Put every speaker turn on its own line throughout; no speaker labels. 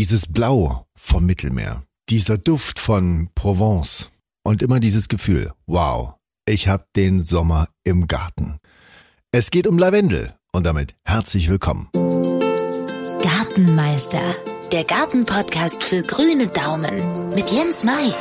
Dieses Blau vom Mittelmeer, dieser Duft von Provence und immer dieses Gefühl, wow, ich habe den Sommer im Garten. Es geht um Lavendel und damit herzlich willkommen.
Gartenmeister, der Gartenpodcast für grüne Daumen mit Jens Mai.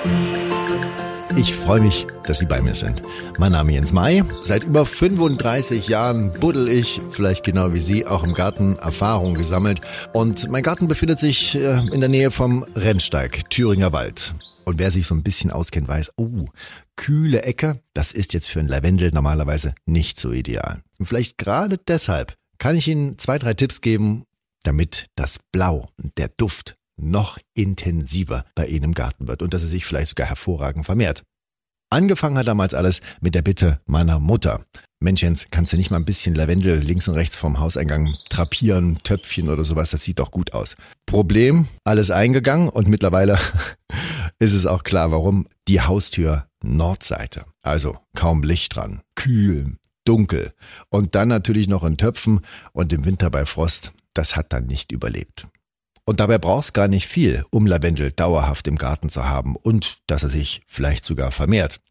Ich freue mich, dass Sie bei mir sind. Mein Name ist Jens May. Seit über 35 Jahren buddel ich, vielleicht genau wie Sie, auch im Garten Erfahrung gesammelt. Und mein Garten befindet sich äh, in der Nähe vom Rennsteig, Thüringer Wald. Und wer sich so ein bisschen auskennt, weiß, oh, kühle Ecke, das ist jetzt für ein Lavendel normalerweise nicht so ideal. Und vielleicht gerade deshalb kann ich Ihnen zwei, drei Tipps geben, damit das Blau, der Duft noch intensiver bei Ihnen im Garten wird und dass es sich vielleicht sogar hervorragend vermehrt. Angefangen hat damals alles mit der Bitte meiner Mutter. Mensch Jens, kannst du nicht mal ein bisschen Lavendel links und rechts vom Hauseingang trapieren, Töpfchen oder sowas, das sieht doch gut aus. Problem, alles eingegangen und mittlerweile ist es auch klar, warum. Die Haustür Nordseite. Also kaum Licht dran, kühl, dunkel und dann natürlich noch in Töpfen und im Winter bei Frost. Das hat dann nicht überlebt. Und dabei brauchst gar nicht viel, um Lavendel dauerhaft im Garten zu haben und dass er sich vielleicht sogar vermehrt.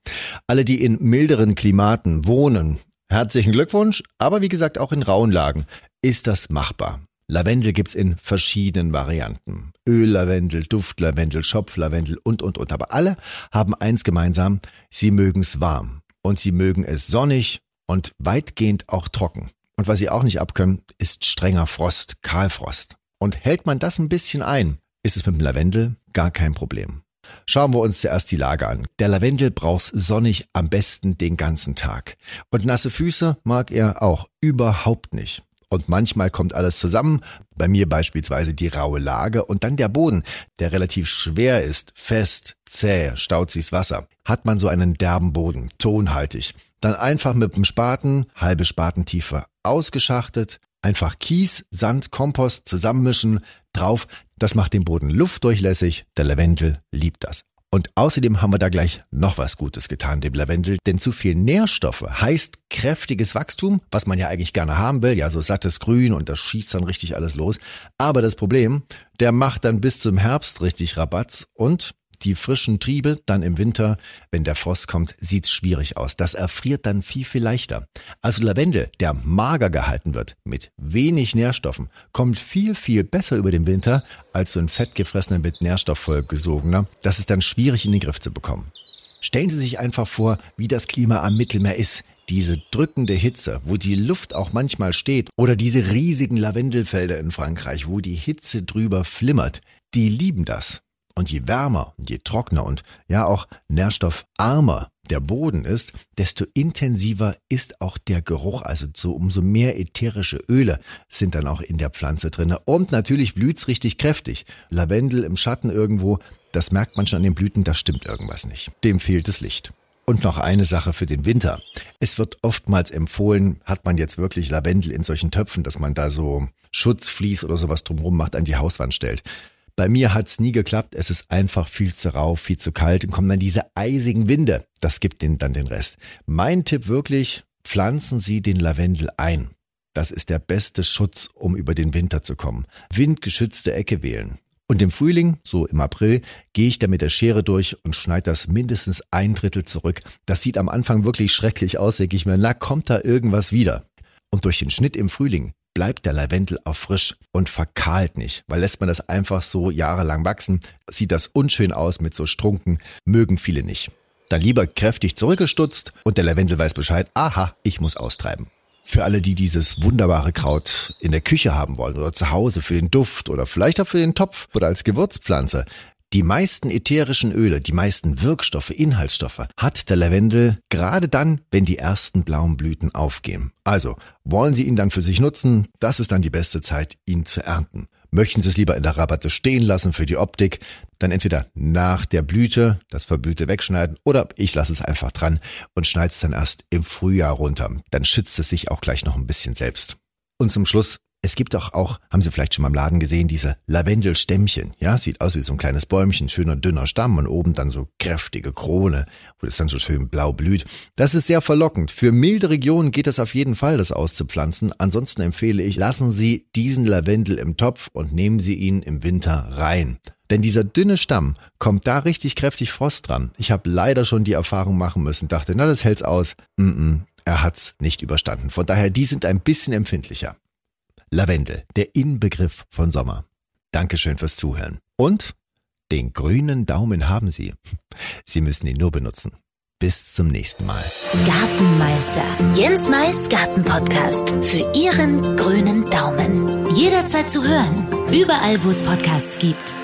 Alle, die in milderen Klimaten wohnen, herzlichen Glückwunsch, aber wie gesagt auch in rauen Lagen ist das machbar. Lavendel gibt's in verschiedenen Varianten. Öllavendel, Duftlavendel, Schopflavendel und, und, und. Aber alle haben eins gemeinsam, sie mögen's warm. Und sie mögen es sonnig und weitgehend auch trocken. Und was sie auch nicht abkönnen, ist strenger Frost, Kahlfrost. Und hält man das ein bisschen ein, ist es mit dem Lavendel gar kein Problem. Schauen wir uns zuerst die Lage an. Der Lavendel braucht sonnig am besten den ganzen Tag. Und nasse Füße mag er auch überhaupt nicht. Und manchmal kommt alles zusammen, bei mir beispielsweise die raue Lage und dann der Boden, der relativ schwer ist, fest, zäh, staut sich's Wasser. Hat man so einen derben Boden, tonhaltig, dann einfach mit dem Spaten, halbe Spatentiefe, ausgeschachtet, Einfach Kies, Sand, Kompost zusammenmischen, drauf, das macht den Boden luftdurchlässig, der Lavendel liebt das. Und außerdem haben wir da gleich noch was Gutes getan, dem Lavendel, denn zu viel Nährstoffe heißt kräftiges Wachstum, was man ja eigentlich gerne haben will, ja so sattes Grün und das schießt dann richtig alles los. Aber das Problem, der macht dann bis zum Herbst richtig Rabatz und die frischen Triebe dann im Winter, wenn der Frost kommt, sieht's schwierig aus. Das erfriert dann viel, viel leichter. Also Lavendel, der mager gehalten wird, mit wenig Nährstoffen, kommt viel, viel besser über den Winter als so ein fettgefressener mit Nährstoff vollgesogener. Das ist dann schwierig in den Griff zu bekommen. Stellen Sie sich einfach vor, wie das Klima am Mittelmeer ist. Diese drückende Hitze, wo die Luft auch manchmal steht, oder diese riesigen Lavendelfelder in Frankreich, wo die Hitze drüber flimmert. Die lieben das. Und je wärmer, je trockener und ja auch nährstoffarmer der Boden ist, desto intensiver ist auch der Geruch. Also so umso mehr ätherische Öle sind dann auch in der Pflanze drin. Und natürlich blüht's richtig kräftig. Lavendel im Schatten irgendwo, das merkt man schon an den Blüten, da stimmt irgendwas nicht. Dem fehlt das Licht. Und noch eine Sache für den Winter. Es wird oftmals empfohlen, hat man jetzt wirklich Lavendel in solchen Töpfen, dass man da so Schutzvlies oder sowas drumherum macht, an die Hauswand stellt. Bei mir hat's nie geklappt. Es ist einfach viel zu rau, viel zu kalt und kommen dann diese eisigen Winde. Das gibt ihnen dann den Rest. Mein Tipp wirklich, pflanzen Sie den Lavendel ein. Das ist der beste Schutz, um über den Winter zu kommen. Windgeschützte Ecke wählen. Und im Frühling, so im April, gehe ich da mit der Schere durch und schneide das mindestens ein Drittel zurück. Das sieht am Anfang wirklich schrecklich aus, denke ich mir, na kommt da irgendwas wieder. Und durch den Schnitt im Frühling bleibt der Lavendel auch frisch und verkahlt nicht, weil lässt man das einfach so jahrelang wachsen, sieht das unschön aus mit so Strunken, mögen viele nicht. Dann lieber kräftig zurückgestutzt und der Lavendel weiß Bescheid, aha, ich muss austreiben. Für alle, die dieses wunderbare Kraut in der Küche haben wollen oder zu Hause für den Duft oder vielleicht auch für den Topf oder als Gewürzpflanze, die meisten ätherischen Öle, die meisten Wirkstoffe, Inhaltsstoffe hat der Lavendel gerade dann, wenn die ersten blauen Blüten aufgehen. Also, wollen Sie ihn dann für sich nutzen, das ist dann die beste Zeit, ihn zu ernten. Möchten Sie es lieber in der Rabatte stehen lassen für die Optik, dann entweder nach der Blüte das Verblühte wegschneiden oder ich lasse es einfach dran und schneide es dann erst im Frühjahr runter. Dann schützt es sich auch gleich noch ein bisschen selbst. Und zum Schluss es gibt doch auch, haben Sie vielleicht schon mal im Laden gesehen, diese Lavendelstämmchen. Ja, sieht aus wie so ein kleines Bäumchen, schöner dünner Stamm und oben dann so kräftige Krone, wo das dann so schön blau blüht. Das ist sehr verlockend. Für milde Regionen geht es auf jeden Fall, das auszupflanzen. Ansonsten empfehle ich, lassen Sie diesen Lavendel im Topf und nehmen Sie ihn im Winter rein. Denn dieser dünne Stamm kommt da richtig kräftig Frost dran. Ich habe leider schon die Erfahrung machen müssen, dachte, na, das hält's aus. Mm -mm, er hat's nicht überstanden. Von daher, die sind ein bisschen empfindlicher. Lavendel, der Inbegriff von Sommer. Dankeschön fürs Zuhören. Und den grünen Daumen haben Sie. Sie müssen ihn nur benutzen. Bis zum nächsten Mal.
Gartenmeister. Jens Mais Gartenpodcast. Für Ihren grünen Daumen. Jederzeit zu hören. Überall, wo es Podcasts gibt.